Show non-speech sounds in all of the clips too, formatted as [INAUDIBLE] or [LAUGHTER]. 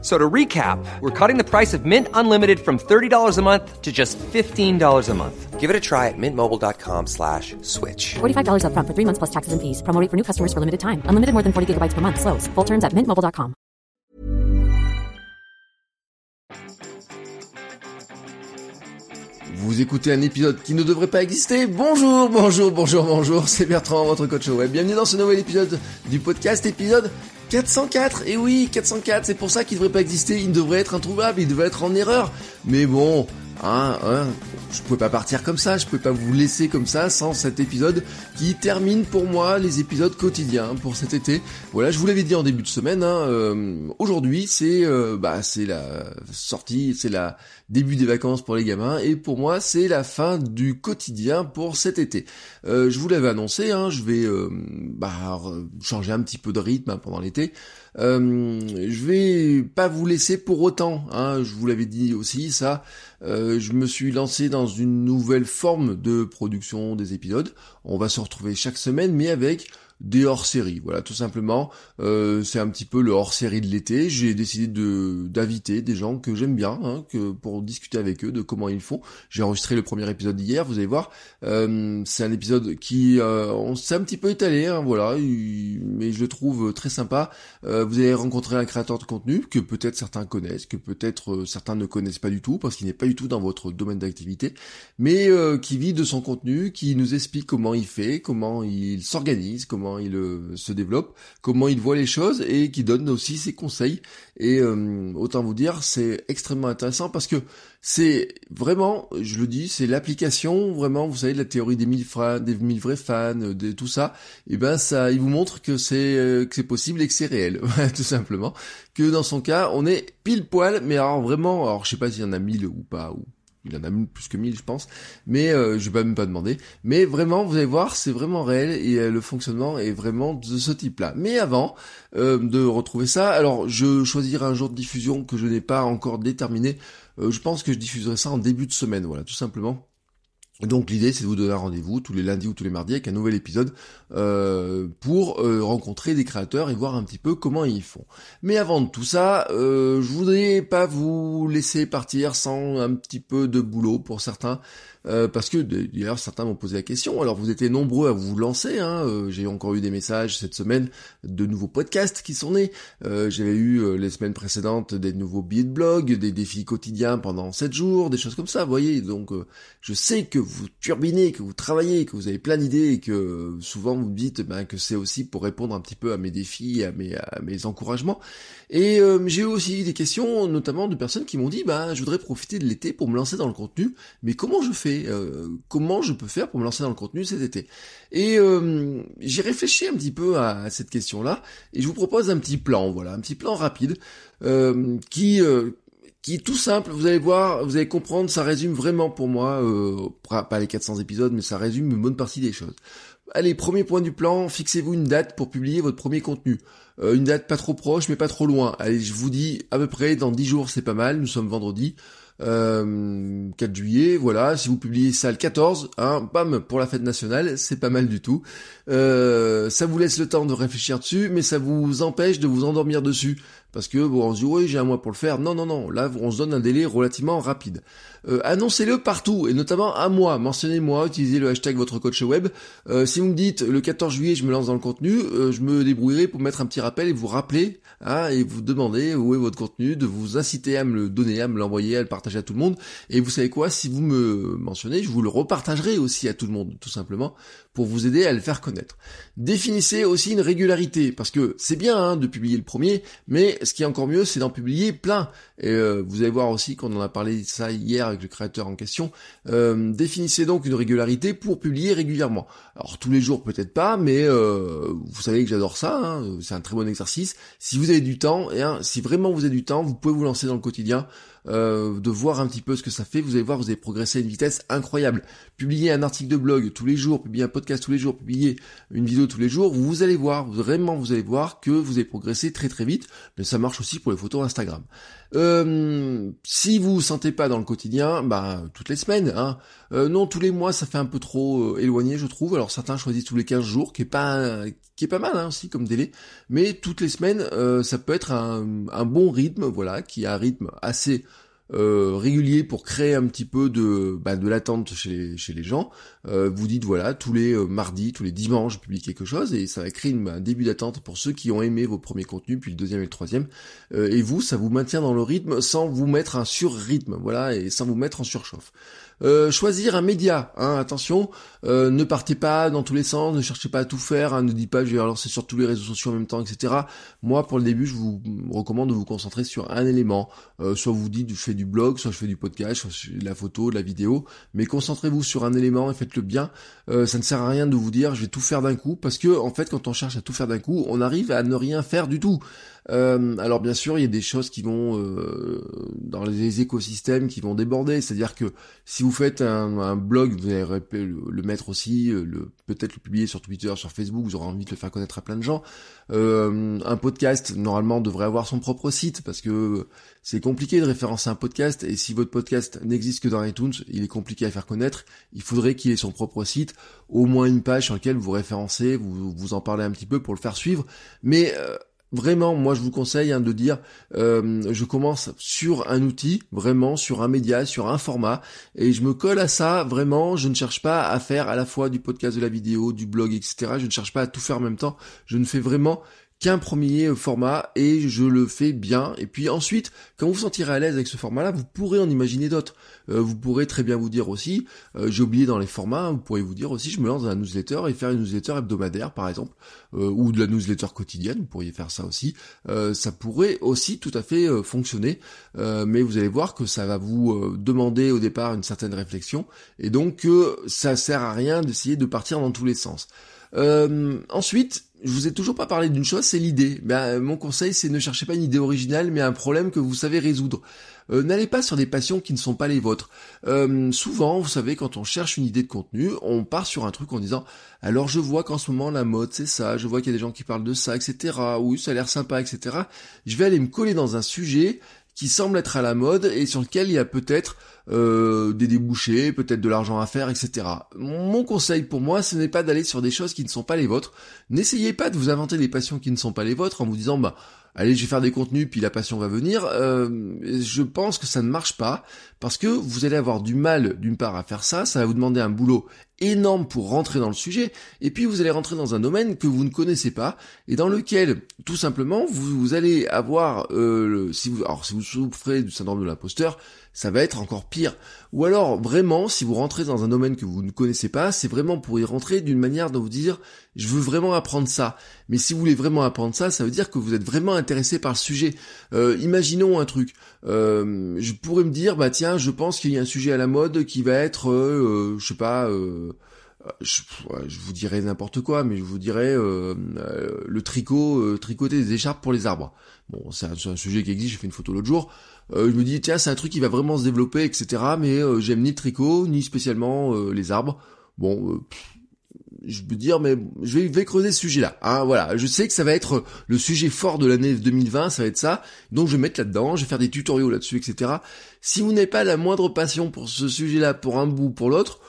So to recap, we're cutting the price of Mint Unlimited from $30 a month to just $15 a month. Give it a try at mintmobile.com slash switch. $45 upfront for three months plus taxes and fees. Promo rate for new customers for limited time. Unlimited more than 40 gigabytes per month. Slows. Full terms at mintmobile.com. Vous écoutez un épisode qui ne devrait pas exister. Bonjour, bonjour, bonjour, bonjour. C'est Bertrand, votre coach web. Bienvenue dans ce nouvel épisode du podcast, épisode 404. Et oui, 404. C'est pour ça qu'il devrait pas exister. Il devrait être introuvable. Il devrait être en erreur. Mais bon, Hein, hein, je pouvais pas partir comme ça, je pouvais pas vous laisser comme ça sans cet épisode qui termine pour moi les épisodes quotidiens pour cet été. Voilà, je vous l'avais dit en début de semaine. Hein, euh, Aujourd'hui, c'est euh, bah c'est la sortie, c'est la début des vacances pour les gamins et pour moi c'est la fin du quotidien pour cet été. Euh, je vous l'avais annoncé, hein, je vais bah, changer un petit peu de rythme hein, pendant l'été. Euh, je vais pas vous laisser pour autant, hein, je vous l'avais dit aussi ça. Euh, je me suis lancé dans une nouvelle forme de production des épisodes. On va se retrouver chaque semaine, mais avec des hors-séries. Voilà, tout simplement, euh, c'est un petit peu le hors-série de l'été. J'ai décidé de d'inviter des gens que j'aime bien, hein, que pour discuter avec eux de comment ils font. J'ai enregistré le premier épisode hier, vous allez voir. Euh, c'est un épisode qui euh, on s'est un petit peu étalé, hein, voilà, mais je le trouve très sympa. Euh, vous allez rencontrer un créateur de contenu que peut-être certains connaissent, que peut-être certains ne connaissent pas du tout parce qu'il n'est pas du tout dans votre domaine d'activité, mais qui vit de son contenu, qui nous explique comment il fait, comment il s'organise, comment il euh, se développe, comment il voit les choses et qui donne aussi ses conseils. Et euh, autant vous dire, c'est extrêmement intéressant parce que c'est vraiment, je le dis, c'est l'application vraiment, vous savez, de la théorie des mille fans, des mille vrais fans, de tout ça. Et ben ça, il vous montre que c'est euh, que c'est possible et que c'est réel, [LAUGHS] tout simplement. Que dans son cas, on est pile poil, mais alors vraiment, alors je sais pas s'il y en a mille ou pas il en a plus que 1000 je pense, mais euh, je vais même pas demander. Mais vraiment, vous allez voir, c'est vraiment réel et euh, le fonctionnement est vraiment de ce type-là. Mais avant euh, de retrouver ça, alors je choisirai un jour de diffusion que je n'ai pas encore déterminé. je pense que je diffuserai ça en début de semaine, voilà, tout simplement. Donc l'idée c'est de vous donner un rendez-vous tous les lundis ou tous les mardis avec un nouvel épisode euh, pour euh, rencontrer des créateurs et voir un petit peu comment ils font. Mais avant de tout ça, euh, je voudrais pas vous laisser partir sans un petit peu de boulot pour certains. Euh, parce que d'ailleurs certains m'ont posé la question. Alors vous étiez nombreux à vous lancer. Hein, euh, J'ai encore eu des messages cette semaine de nouveaux podcasts qui sont nés. Euh, J'avais eu les semaines précédentes des nouveaux billets de blog, des défis quotidiens pendant 7 jours, des choses comme ça. Vous voyez, donc je sais que vous turbinez, que vous travaillez, que vous avez plein d'idées et que souvent vous me dites ben, que c'est aussi pour répondre un petit peu à mes défis, à mes, à mes encouragements. Et j'ai eu aussi des questions, notamment de personnes qui m'ont dit, bah, je voudrais profiter de l'été pour me lancer dans le contenu, mais comment je fais? Euh, comment je peux faire pour me lancer dans le contenu cet été Et euh, j'ai réfléchi un petit peu à, cette question-là, et je vous propose un petit plan, voilà, un petit plan rapide, euh, qui qui est tout simple, vous allez voir, vous allez comprendre, ça résume vraiment pour moi, pas les 400 épisodes, mais ça résume une bonne partie des choses. Allez, premier point du plan, fixez-vous une date pour publier votre premier contenu. une date pas trop proche, mais pas trop loin. Allez, je vous dis à peu près dans 10 jours, c'est pas mal, nous sommes vendredi. 4 euh, juillet, voilà, si vous publiez ça le 14, hein, bam, pour la fête nationale, c'est pas mal du tout. Euh, ça vous laisse le temps de réfléchir dessus, mais ça vous empêche de vous endormir dessus. Parce que bon, on se dit oui j'ai un mois pour le faire. Non non non, là on se donne un délai relativement rapide. Euh, annoncez-le partout et notamment à moi. Mentionnez-moi, utilisez le hashtag votre coach web. Euh, si vous me dites le 14 juillet je me lance dans le contenu, euh, je me débrouillerai pour mettre un petit rappel et vous rappeler hein, et vous demander où est votre contenu, de vous inciter à me le donner, à me l'envoyer, à le partager à tout le monde. Et vous savez quoi, si vous me mentionnez, je vous le repartagerai aussi à tout le monde, tout simplement, pour vous aider à le faire connaître. Définissez aussi une régularité parce que c'est bien hein, de publier le premier, mais ce qui est encore mieux, c'est d'en publier plein. Et euh, vous allez voir aussi qu'on en a parlé ça hier avec le créateur en question. Euh, définissez donc une régularité pour publier régulièrement. Alors tous les jours peut-être pas, mais euh, vous savez que j'adore ça. Hein, c'est un très bon exercice. Si vous avez du temps, et si vraiment vous avez du temps, vous pouvez vous lancer dans le quotidien. Euh, de voir un petit peu ce que ça fait. Vous allez voir, vous allez progresser à une vitesse incroyable. Publier un article de blog tous les jours, publier un podcast tous les jours, publier une vidéo tous les jours, vous allez voir, vraiment vous allez voir que vous allez progresser très très vite. Mais ça marche aussi pour les photos Instagram. Euh, si vous vous sentez pas dans le quotidien, bah toutes les semaines, hein. Euh, non, tous les mois, ça fait un peu trop euh, éloigné, je trouve. Alors certains choisissent tous les 15 jours, qui est pas qui est pas mal hein, aussi comme délai. Mais toutes les semaines, ça peut être un, un, bon rythme, voilà, qui a un rythme assez euh, régulier pour créer un petit peu de, bah, de l'attente chez les, chez les gens. Euh, vous dites voilà, tous les euh, mardis, tous les dimanches, je publie quelque chose et ça va créer un début d'attente pour ceux qui ont aimé vos premiers contenus, puis le deuxième et le troisième. et vous, ça vous maintient dans le rythme sans vous mettre un sur-rythme, voilà, et sans vous mettre en surchauffe. Euh, choisir un média, hein, attention, euh, ne partez pas dans tous les sens, ne cherchez pas à tout faire, hein, ne dites pas je vais lancer sur tous les réseaux sociaux en même temps, etc. Moi, pour le début, je vous recommande de vous concentrer sur un élément. Euh, soit vous dites je fais du blog, soit je fais du podcast, soit je fais de la photo, de la vidéo, mais concentrez-vous sur un élément et faites-le bien. ça ne sert à rien de vous dire je vais tout faire d'un coup, parce que en fait, quand on cherche à tout faire d'un coup, on arrive à ne rien faire du tout. Alors bien sûr, il y a des choses qui vont dans les écosystèmes qui vont déborder. C'est-à-dire que si vous faites un, blog, vous allez le, mettre aussi, euh, le peut-être le publier sur Twitter, sur Facebook. Vous aurez envie de le faire connaître à plein de gens. un podcast normalement devrait avoir son propre site parce que c'est compliqué de référencer un podcast et si votre podcast n'existe que dans iTunes, il est compliqué à faire connaître. Il faudrait qu'il ait son propre site, au moins une page sur laquelle vous référencez, vous vous en parlez un petit peu pour le faire suivre. Mais Vraiment, moi je vous conseille hein, de dire, euh, je commence sur un outil, vraiment sur un média, sur un format, et je me colle à ça. Vraiment, je ne cherche pas à faire à la fois du podcast, de la vidéo, du blog, etc. Je ne cherche pas à tout faire en même temps. Je ne fais vraiment qu'un premier format et je le fais bien. Et puis ensuite, quand vous vous sentirez à l'aise avec ce format-là, vous pourrez en imaginer d'autres. Euh, vous pourrez très bien vous dire aussi, euh, j'ai oublié dans les formats, vous pourrez vous dire aussi, je me lance dans un newsletter et faire une newsletter hebdomadaire par exemple, euh, ou de la newsletter quotidienne, vous pourriez faire ça aussi. ça pourrait aussi tout à fait fonctionner, mais vous allez voir que ça va vous demander au départ une certaine réflexion, et donc ça sert à rien d'essayer de partir dans tous les sens. ensuite, je vous ai toujours pas parlé d'une chose, c'est l'idée. Ben, mon conseil, c'est ne cherchez pas une idée originale, mais un problème que vous savez résoudre. Euh, n'allez pas sur des passions qui ne sont pas les vôtres. Euh, souvent, vous savez, quand on cherche une idée de contenu, on part sur un truc en disant alors je vois qu'en ce moment la mode c'est ça, je vois qu'il y a des gens qui parlent de ça, etc. Oui, ça a l'air sympa, etc. Je vais aller me coller dans un sujet qui semble être à la mode et sur lequel il y a peut-être euh, des débouchés, peut-être de l'argent à faire, etc. Mon conseil pour moi, ce n'est pas d'aller sur des choses qui ne sont pas les vôtres. N'essayez pas de vous inventer des passions qui ne sont pas les vôtres en vous disant bah allez je vais faire des contenus puis la passion va venir. Euh, je pense que ça ne marche pas parce que vous allez avoir du mal d'une part à faire ça, ça va vous demander un boulot énorme pour rentrer dans le sujet, et puis vous allez rentrer dans un domaine que vous ne connaissez pas, et dans lequel, tout simplement, vous, allez avoir, euh, si vous, alors si vous souffrez du syndrome de l'imposteur, ça va être encore pire. Ou alors, vraiment, si vous rentrez dans un domaine que vous ne connaissez pas, c'est vraiment pour y rentrer d'une manière de vous dire, je veux vraiment apprendre ça. Mais si vous voulez vraiment apprendre ça, ça veut dire que vous êtes vraiment intéressé par le sujet. Euh, imaginons un truc. Euh, je pourrais me dire, bah tiens, je pense qu'il y a un sujet à la mode qui va être, euh, je sais pas, je, vous dirais n'importe quoi, mais je vous dirais le tricot, tricoter des écharpes pour les arbres. Bon, c'est un, sujet qui existe. J'ai fait une photo l'autre jour. Euh, je me dis tiens c'est un truc qui va vraiment se développer etc mais euh, j'aime ni le tricot ni spécialement euh, les arbres. Bon je veux dire mais je vais, creuser ce sujet là hein, voilà. Je sais que ça va être le sujet fort de l'année 2020 ça va être ça. Donc je vais mettre là dedans je vais faire des tutoriaux là dessus etc si vous n'avez pas la moindre passion pour ce sujet là pour un bout ou pour l'autre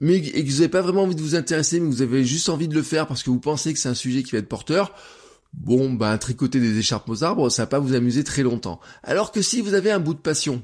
mais et que vous n'avez pas vraiment envie de vous intéresser mais que vous avez juste envie de le faire parce que vous pensez que c'est un sujet qui va être porteur bon, ben, tricoter des écharpes aux arbres, ça va pas vous amuser très longtemps. Alors que si vous avez un bout de passion,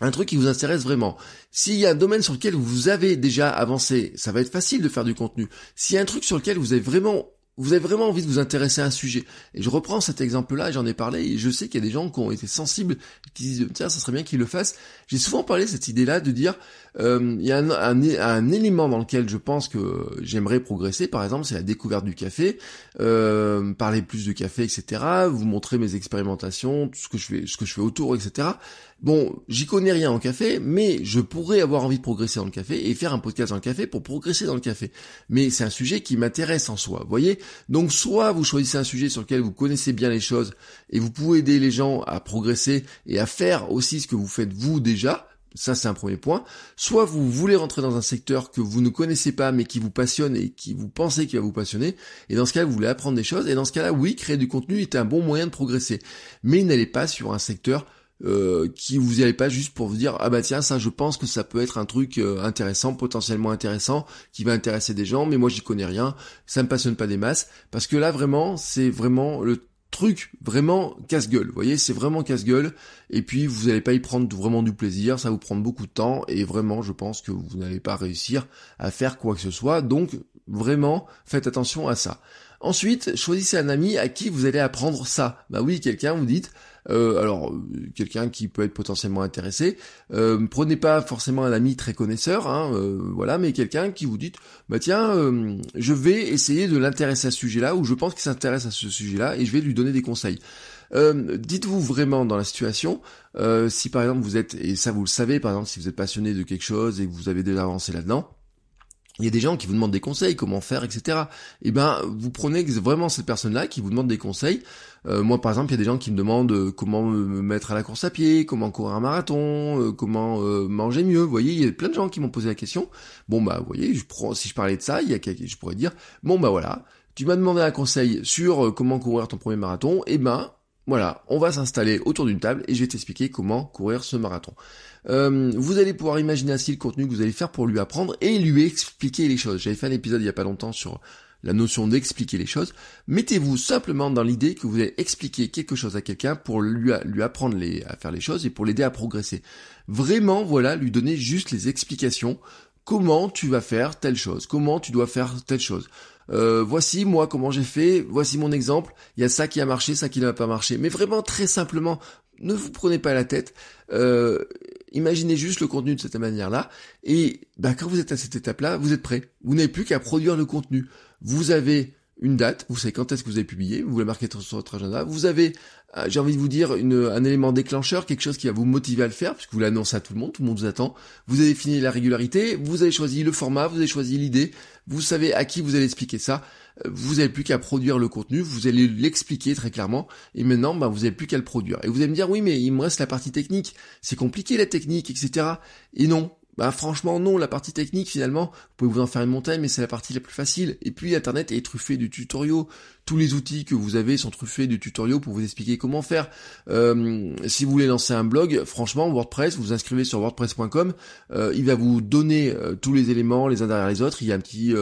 un truc qui vous intéresse vraiment. S'il y a un domaine sur lequel vous avez déjà avancé, ça va être facile de faire du contenu. S'il y a un truc sur lequel vous avez vraiment vous avez vraiment envie de vous intéresser à un sujet. Et je reprends cet exemple-là, j'en ai parlé, et je sais qu'il y a des gens qui ont été sensibles, qui disent, tiens, ça serait bien qu'ils le fassent. J'ai souvent parlé de cette idée-là de dire, euh, il y a un, élément dans lequel je pense que j'aimerais progresser, par exemple, c'est la découverte du café, euh, parler plus de café, etc., vous montrer mes expérimentations, tout ce que je fais, ce que je fais autour, etc. Bon, j'y connais rien en café, mais je pourrais avoir envie de progresser dans le café et faire un podcast dans le café pour progresser dans le café. Mais c'est un sujet qui m'intéresse en soi. Voyez, Donc soit vous choisissez un sujet sur lequel vous connaissez bien les choses et vous pouvez aider les gens à progresser et à faire aussi ce que vous faites vous déjà, ça, c'est un premier point. Soit vous voulez rentrer dans un secteur que vous ne connaissez pas, mais qui vous passionne et qui vous pensez qu'il va vous passionner. Et dans ce cas, vous voulez apprendre des choses. Et dans ce cas-là, oui, créer du contenu est un bon moyen de progresser. Mais n'allez pas sur un secteur euh, qui vous y allez pas juste pour vous dire ah bah tiens ça je pense que ça peut être un truc euh, intéressant potentiellement intéressant qui va intéresser des gens mais moi j'y connais rien ça me passionne pas des masses parce que là vraiment c'est vraiment le truc vraiment casse-gueule. Voyez, c'est vraiment casse-gueule. Et puis, vous n'allez pas y prendre vraiment du plaisir. Ça vous prendre beaucoup de temps. Et vraiment, je pense que vous n'allez pas réussir à faire quoi que ce soit. Donc, vraiment, faites attention à ça. Ensuite, choisissez un ami à qui vous allez apprendre ça. Bah oui, quelqu'un, vous dites, euh, alors euh, quelqu'un qui peut être potentiellement intéressé. Euh, prenez pas forcément un ami très connaisseur, hein, voilà, mais quelqu'un qui vous dit, bah tiens, je vais essayer de l'intéresser à ce sujet-là, ou je pense qu'il s'intéresse à ce sujet-là, et je vais lui donner des conseils. dites-vous vraiment dans la situation, si par exemple vous êtes, et ça vous le savez, par exemple si vous êtes passionné de quelque chose et que vous avez déjà avancé là-dedans, il y a des gens qui vous demandent des conseils, comment faire, etc. Et eh ben, vous prenez vraiment cette personne-là qui vous demande des conseils. Euh, moi, par exemple, il y a des gens qui me demandent euh, comment me mettre à la course à pied, comment courir un marathon, euh, comment manger mieux. Vous voyez, il y a plein de gens qui m'ont posé la question. Bon, bah, vous voyez, je si je parlais de ça, il y a, je pourrais dire, bon, bah voilà, tu m'as demandé un conseil sur comment courir ton premier marathon. Et eh ben, voilà, on va s'installer autour d'une table et je vais t'expliquer comment courir ce marathon. Euh, vous allez pouvoir imaginer ainsi le contenu que vous allez faire pour lui apprendre et lui expliquer les choses. J'avais fait un épisode il y a pas longtemps sur la notion d'expliquer les choses. Mettez-vous simplement dans l'idée que vous allez expliquer quelque chose à quelqu'un pour lui, apprendre à faire les choses et pour l'aider à progresser. Vraiment, voilà, lui donner juste les explications. Comment tu vas faire telle chose? Comment tu dois faire telle chose? Euh, voici moi comment j'ai fait, voici mon exemple, il y a ça qui a marché, ça qui n'a pas marché. Mais vraiment très simplement, ne vous prenez pas la tête, euh, imaginez juste le contenu de cette manière-là, et bah, quand vous êtes à cette étape-là, vous êtes prêt. Vous n'avez plus qu'à produire le contenu. Vous avez une date, vous savez quand est-ce que vous avez publié, vous le marquez sur votre agenda, vous avez, euh, j'ai envie de vous dire, un élément déclencheur, quelque chose qui va vous motiver à le faire, puisque vous l'annoncez à tout le monde, tout le monde vous attend, vous avez fini la régularité, vous avez choisi le format, vous avez choisi l'idée, vous savez à qui vous allez expliquer ça, euh, vous n'avez plus qu'à produire le contenu, vous allez l'expliquer très clairement, et maintenant, bah, vous n'avez plus qu'à le produire. Et vous allez me dire, oui, mais il me reste la partie technique, c'est compliqué la technique, etc. Et non, bah franchement non, la partie technique finalement, vous pouvez vous en faire une montagne, mais c'est la partie la plus facile. Et puis Internet est truffé de tutoriaux. Tous les outils que vous avez sont truffés de tutoriaux pour vous expliquer comment faire. Euh, si vous voulez lancer un blog, franchement WordPress, vous vous inscrivez sur WordPress.com, euh, il va vous donner euh, tous les éléments les uns derrière les autres. Il y a un petit,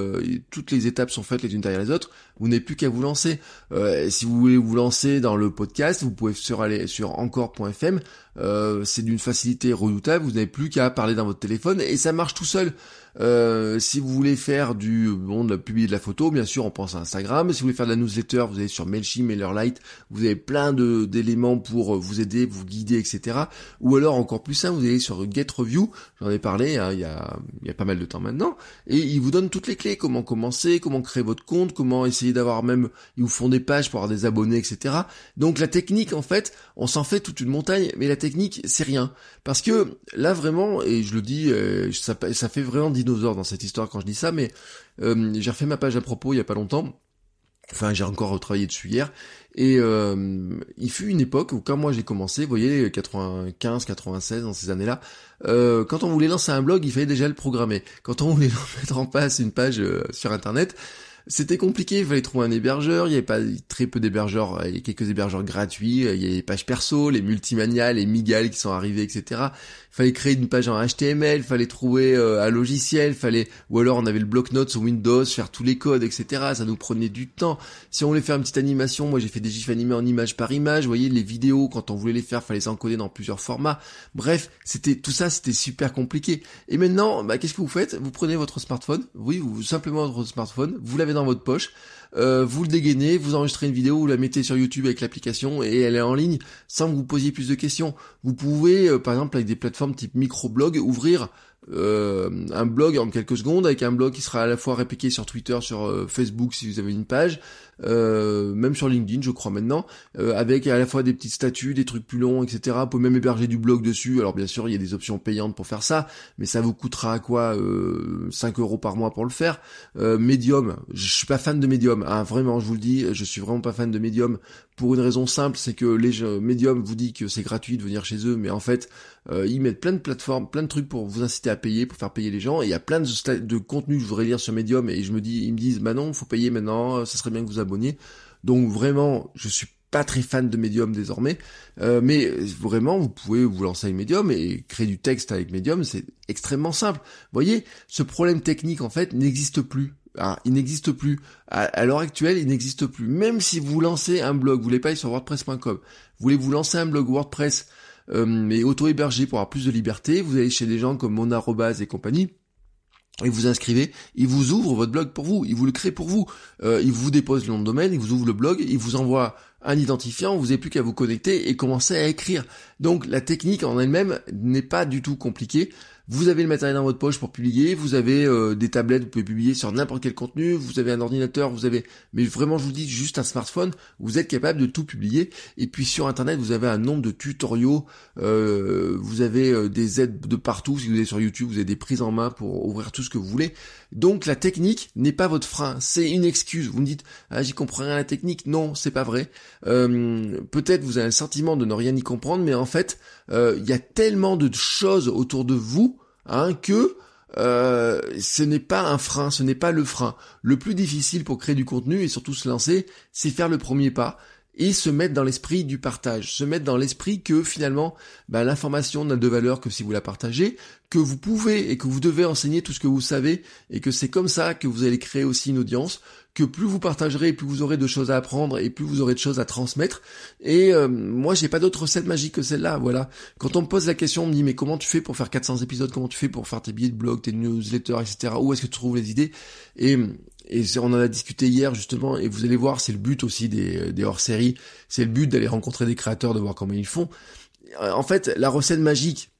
toutes les étapes sont faites les unes derrière les autres. Vous n'avez plus qu'à vous lancer. si vous voulez vous lancer dans le podcast, vous pouvez sur aller sur encore.fm. c'est d'une facilité redoutable. Vous n'avez plus qu'à parler dans votre téléphone et ça marche tout seul. Euh, si vous voulez faire du bon de publier de la photo, bien sûr, on pense à Instagram. Si vous voulez faire de la newsletter, vous allez sur Mailchimp, MailerLite. Vous avez plein de d'éléments pour vous aider, vous guider, etc. Ou alors encore plus simple, vous allez sur GetReview. J'en ai parlé hein, il, y a, il y a pas mal de temps maintenant, et ils vous donnent toutes les clés. Comment commencer, comment créer votre compte, comment essayer d'avoir même, ils vous font des pages pour avoir des abonnés, etc. Donc la technique, en fait, on s'en fait toute une montagne, mais la technique, c'est rien. Parce que là vraiment, et je le dis, euh, ça, ça fait vraiment dinosaure dans cette histoire quand je dis ça, mais euh, j'ai refait ma page à propos il y a pas longtemps. Enfin, j'ai encore retravaillé dessus hier. Et euh, il fut une époque où quand moi j'ai commencé, vous voyez, 95, 96, dans ces années-là, euh, quand on voulait lancer un blog, il fallait déjà le programmer. Quand on voulait [LAUGHS] mettre en place une page sur Internet, c'était compliqué, il fallait trouver un hébergeur, il y avait pas très peu d'hébergeurs, il y a quelques hébergeurs gratuits, il y a les pages perso, les multimania, les Migal qui sont arrivés, etc fallait créer une page en HTML, fallait trouver euh, un logiciel, fallait ou alors on avait le bloc-notes sur Windows, faire tous les codes, etc. Ça nous prenait du temps. Si on voulait faire une petite animation, moi j'ai fait des gifs animés en image par image. Vous voyez les vidéos quand on voulait les faire, fallait s'encoder dans plusieurs formats. Bref, c'était tout ça, c'était super compliqué. Et maintenant, bah, qu'est-ce que vous faites? Vous prenez votre smartphone, oui, vous simplement votre smartphone, vous l'avez dans votre poche. Euh, vous le dégainez, vous enregistrez une vidéo, vous la mettez sur YouTube avec l'application et elle est en ligne sans que vous posiez plus de questions. Vous pouvez, euh, par exemple, avec des plateformes type microblog, ouvrir euh, un blog en quelques secondes avec un blog qui sera à la fois répliqué sur Twitter, sur Facebook si vous avez une page, euh, même sur LinkedIn, je crois maintenant, euh, avec à la fois des petites statuts, des trucs plus longs, etc. Vous pouvez même héberger du blog dessus. Alors bien sûr, il y a des options payantes pour faire ça, mais ça vous coûtera quoi euh, 5 euros par mois pour le faire? Euh, Medium, je suis pas fan de Medium, hein, vraiment, je vous le dis, je suis vraiment pas fan de Medium pour une raison simple, c'est que les Medium vous dit que c'est gratuit de venir chez eux, mais en fait, euh, ils mettent plein de plateformes, plein de trucs pour vous inciter à payer, pour faire payer les gens. Et il y a plein de, de contenus que je voudrais lire sur Medium et je me dis, ils me disent, bah non, faut payer maintenant, ça serait bien que vous Donc vraiment, je suis pas très fan de Medium désormais, euh, mais vraiment vous pouvez vous lancer avec Medium et créer du texte avec Medium, c'est extrêmement simple. Vous voyez, ce problème technique en fait n'existe plus. Ah, il n'existe plus. À, l'heure actuelle, il n'existe plus. Même si vous lancez un blog, vous voulez pas aller sur WordPress.com, vous voulez vous lancer un blog WordPress, euh, mais auto-hébergé pour avoir plus de liberté, vous allez chez des gens comme Monarobase et compagnie, et vous inscrivez, il vous ouvre votre blog pour vous, il vous le crée pour vous, euh, il vous dépose le nom de domaine, il vous ouvre le blog, il vous envoie un identifiant, vous n'avez plus qu'à vous connecter et commencer à écrire. Donc la technique en elle-même n'est pas du tout compliquée. Vous avez le matériel dans votre poche pour publier, vous avez euh, des tablettes, vous pouvez publier sur n'importe quel contenu, vous avez un ordinateur, vous avez, mais vraiment je vous dis juste un smartphone, vous êtes capable de tout publier. Et puis sur internet, vous avez un nombre de tutoriaux, euh, vous avez euh, des aides de partout. Si vous êtes sur YouTube, vous avez des prises en main pour ouvrir tout ce que vous voulez. Donc la technique n'est pas votre frein, c'est une excuse. Vous me dites, ah j'y comprends rien à la technique. Non, c'est pas vrai. Peut-être vous avez un sentiment de ne rien y comprendre, mais fait, il y a tellement de choses autour de vous hein, que euh, ce n'est pas un frein, ce n'est pas le frein. Le plus difficile pour créer du contenu et surtout se lancer, c'est faire le premier pas et se mettre dans l'esprit du partage, se mettre dans l'esprit que finalement bah, l'information n'a de valeur que si vous la partagez, que vous pouvez et que vous devez enseigner tout ce que vous savez et que c'est comme ça que vous allez créer aussi une audience, que plus vous partagerez, plus vous aurez de choses à apprendre et plus vous aurez de choses à transmettre. Et euh, moi, j'ai pas d'autre recette magique que celle-là. Voilà. Quand on me pose la question, on me dit mais comment tu fais pour faire 400 épisodes? Comment tu fais pour faire tes billets de blog, tes newsletters, etc. Où est-ce que tu trouves les idées? Et et on en a discuté hier justement, et vous allez voir, c'est le but aussi des, des hors-séries, c'est le but d'aller rencontrer des créateurs, de voir comment ils font. Euh, en fait, la recette magique,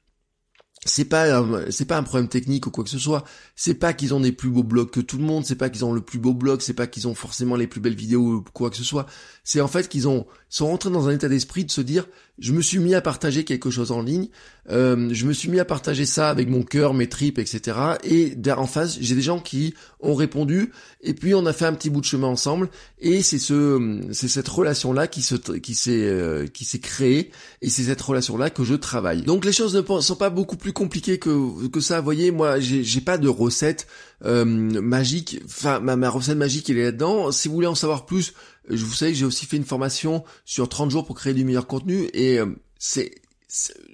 c'est pas c'est pas un problème technique ou quoi que ce soit. C'est pas qu'ils ont des plus beaux blogs que tout le monde. C'est pas qu'ils ont le plus beau blog. C'est pas qu'ils ont forcément les plus belles vidéos ou quoi que ce soit. C'est en fait qu'ils ont sont rentrés dans un état d'esprit de se dire je me suis mis à partager quelque chose en ligne. Euh, je me suis mis à partager ça avec mon cœur, mes tripes, etc. Et en face, j'ai des gens qui ont répondu. Et puis on a fait un petit bout de chemin ensemble. Et c'est ce c'est cette relation là qui se qui s'est euh, qui s'est créée. Et c'est cette relation là que je travaille. Donc les choses ne sont pas beaucoup plus compliqué que, que ça. Vous voyez, moi, j'ai pas de recette euh, magique. Enfin, ma, ma recette magique, elle est là-dedans. Si vous voulez en savoir plus, vous savez, j'ai aussi fait une formation sur 30 jours pour créer du meilleur contenu et euh, c'est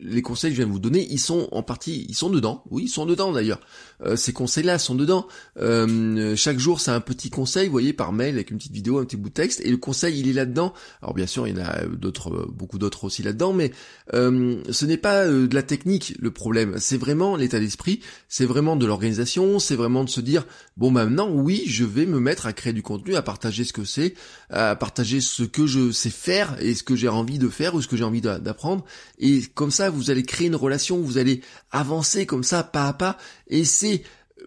les conseils que je viens de vous donner, ils sont en partie, ils sont dedans. Oui, ils sont dedans d'ailleurs. Euh, ces conseils-là sont dedans. Euh, chaque jour, c'est un petit conseil, vous voyez, par mail avec une petite vidéo, un petit bout de texte, et le conseil, il est là-dedans. Alors bien sûr, il y en a d'autres, beaucoup d'autres aussi là-dedans, mais euh, ce n'est pas de la technique le problème. C'est vraiment l'état d'esprit, c'est vraiment de l'organisation, c'est vraiment de se dire bon, bah, maintenant, oui, je vais me mettre à créer du contenu, à partager ce que c'est, à partager ce que je sais faire et ce que j'ai envie de faire ou ce que j'ai envie d'apprendre. Et comme ça, vous allez créer une relation, vous allez avancer comme ça, pas à pas, et c'est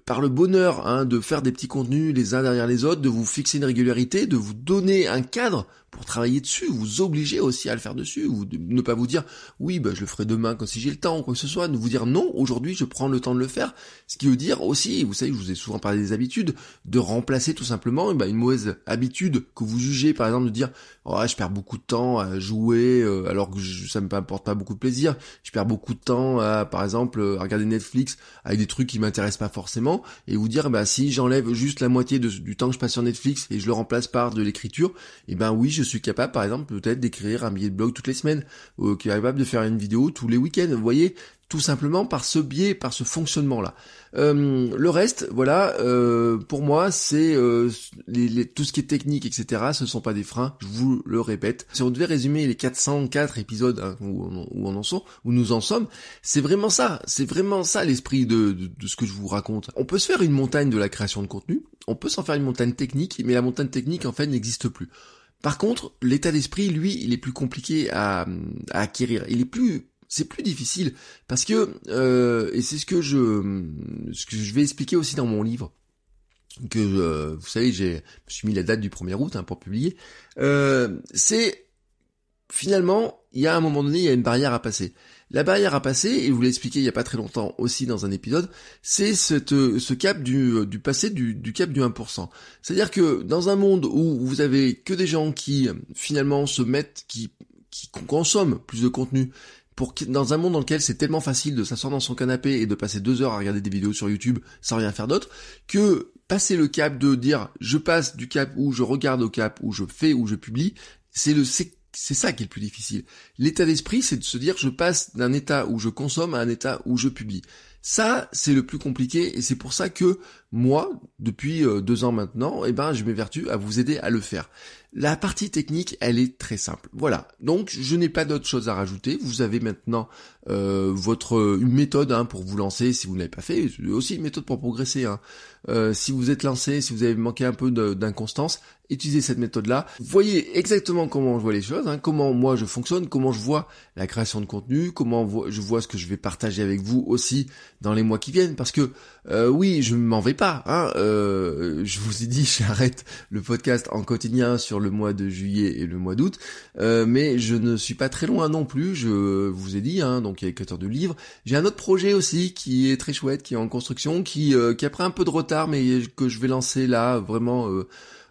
par le bonheur hein, de faire des petits contenus les uns derrière les autres, de vous fixer une régularité, de vous donner un cadre pour travailler dessus, vous obliger aussi à le faire dessus, ou ne pas vous dire oui bah je le ferai demain quand si j'ai le temps ou quoi que ce soit, de vous dire non aujourd'hui je prends le temps de le faire, ce qui veut dire aussi, vous savez je vous ai souvent parlé des habitudes, de remplacer tout simplement bah, une mauvaise habitude que vous jugez par exemple de dire oh je perds beaucoup de temps à jouer euh, alors que ça me apporte pas beaucoup de plaisir, je perds beaucoup de temps à par exemple à regarder Netflix avec des trucs qui m'intéressent pas forcément et vous dire bah si j'enlève juste la moitié du temps que je passe sur Netflix et je le remplace par de l'écriture, et eh ben oui je suis capable, par exemple, peut-être d'écrire un billet de blog toutes les semaines, ou qui est capable de faire une vidéo tous les week-ends. Vous voyez, tout simplement par ce biais, par ce fonctionnement-là. Euh, le reste, voilà, euh, pour moi, c'est euh, les, tout ce qui est technique, etc. Ce ne sont pas des freins. Je vous le répète. Si on devait résumer les 404 épisodes hein, où, on en sont, où nous en sommes, c'est vraiment ça. C'est vraiment ça l'esprit de, de, de ce que je vous raconte. On peut se faire une montagne de la création de contenu. On peut s'en faire une montagne technique, mais la montagne technique en fait n'existe plus. Par contre, l'état d'esprit, lui, il est plus compliqué à, acquérir. Il est plus c'est plus difficile parce que euh, et c'est ce que je ce que je vais expliquer aussi dans mon livre que vous savez, j'ai, je suis mis la date du 1er août hein, pour publier. Euh, c'est finalement, il y a un moment donné, il y a une barrière à passer. La barrière à passer, et vous l'ai expliqué il y a pas très longtemps aussi dans un épisode, c'est ce cap du, du passé du, du cap du 1%. C'est-à-dire que dans un monde où vous avez que des gens qui finalement se mettent, qui, qui consomment plus de contenu, pour dans un monde dans lequel c'est tellement facile de s'asseoir dans son canapé et de passer deux heures à regarder des vidéos sur YouTube sans rien faire d'autre, que passer le cap de dire je passe du cap où je regarde au cap où je fais où je publie, c'est le c'est ça qui est le plus difficile. L'état d'esprit, c'est de se dire je passe d'un état où je consomme à un état où je publie. Ça, c'est le plus compliqué et c'est pour ça que moi, depuis euh, deux ans maintenant, eh ben, je m'évertue à vous aider à le faire. La partie technique, elle est très simple. Voilà. Donc, je n'ai pas d'autre chose à rajouter. Vous avez maintenant euh, votre une méthode hein, pour vous lancer si vous ne l'avez pas fait. Aussi une méthode pour progresser. Hein. Euh, si vous êtes lancé, si vous avez manqué un peu d'inconstance, utilisez cette méthode-là. Voyez exactement comment je vois les choses, hein, comment moi je fonctionne, comment je vois la création de contenu, comment je vois ce que je vais partager avec vous aussi dans les mois qui viennent. Parce que euh, oui, je m'en vais pas. Hein, euh, je vous ai dit, [LAUGHS] j'arrête le podcast en quotidien sur le mois de juillet et le mois d'août, euh, mais je ne suis pas très loin non plus. Je vous ai dit, hein, donc il y a écriture de livres. J'ai un autre projet aussi qui est très chouette, qui est en construction, qui, qui a pris un peu de retard, mais que je vais lancer là, vraiment.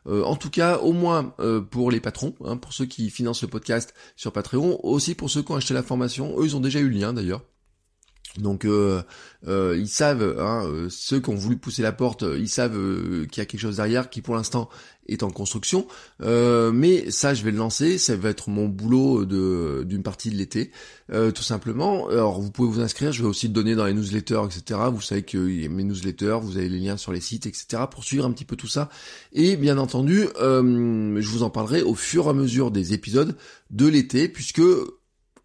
en tout cas, au moins pour les patrons, hein, pour ceux qui financent le podcast sur Patreon, aussi pour ceux qui ont acheté la formation, eux ils ont déjà eu le lien d'ailleurs. Donc euh, euh, ils savent, hein, euh, ceux qui ont voulu pousser la porte, ils savent qu'il y a quelque chose derrière qui pour l'instant est en construction. mais ça, je vais le lancer. Ça va être mon boulot d'une partie de l'été, tout simplement. Alors vous pouvez vous inscrire. Je vais aussi le donner dans les newsletters, etc. Vous savez que mes newsletters, vous avez les liens sur les sites, etc. Pour suivre un petit peu tout ça. Et bien entendu, je vous en parlerai au fur et à mesure des épisodes de l'été, puisque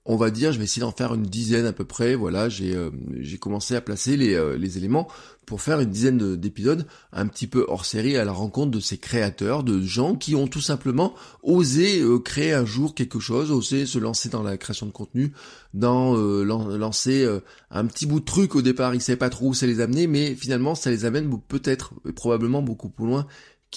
on va dire, je vais essayer d'en faire une dizaine à peu près. Voilà, j'ai euh, commencé à placer les, euh, les éléments pour faire une dizaine d'épisodes un petit peu hors série à la rencontre de ces créateurs, de gens qui ont tout simplement osé euh, créer un jour quelque chose, osé se lancer dans la création de contenu, dans lancer un petit bout de truc au départ, ils savaient pas trop où ça les amener, mais finalement ça les amène peut-être probablement beaucoup plus loin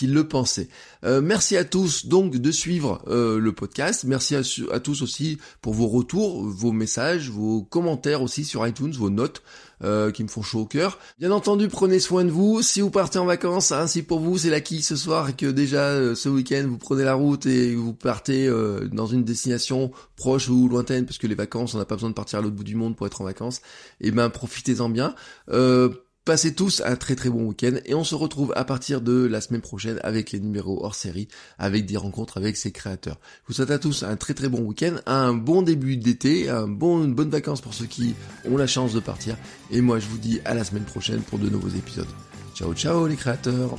le pensait. Euh, merci à tous donc de suivre euh, le podcast. Merci à, tous aussi pour vos retours, vos messages, vos commentaires aussi sur iTunes, vos notes. Euh, qui me font chaud au cœur. Bien entendu, prenez soin de vous. Si vous partez en vacances, hein, si pour vous c'est la quille ce soir et que déjà ce week-end vous prenez la route et vous partez dans une destination proche ou lointaine, parce que les vacances, on n'a pas besoin de partir à l'autre bout du monde pour être en vacances, et eh ben profitez-en bien. Passez tous un très très bon week-end et on se retrouve à partir de la semaine prochaine avec les numéros hors série, avec des rencontres avec ses créateurs. Je vous souhaite à tous un très très bon week-end, un bon début d'été, un bon, une bonne vacances pour ceux qui ont la chance de partir. Et moi je vous dis à la semaine prochaine pour de nouveaux épisodes. Ciao ciao les créateurs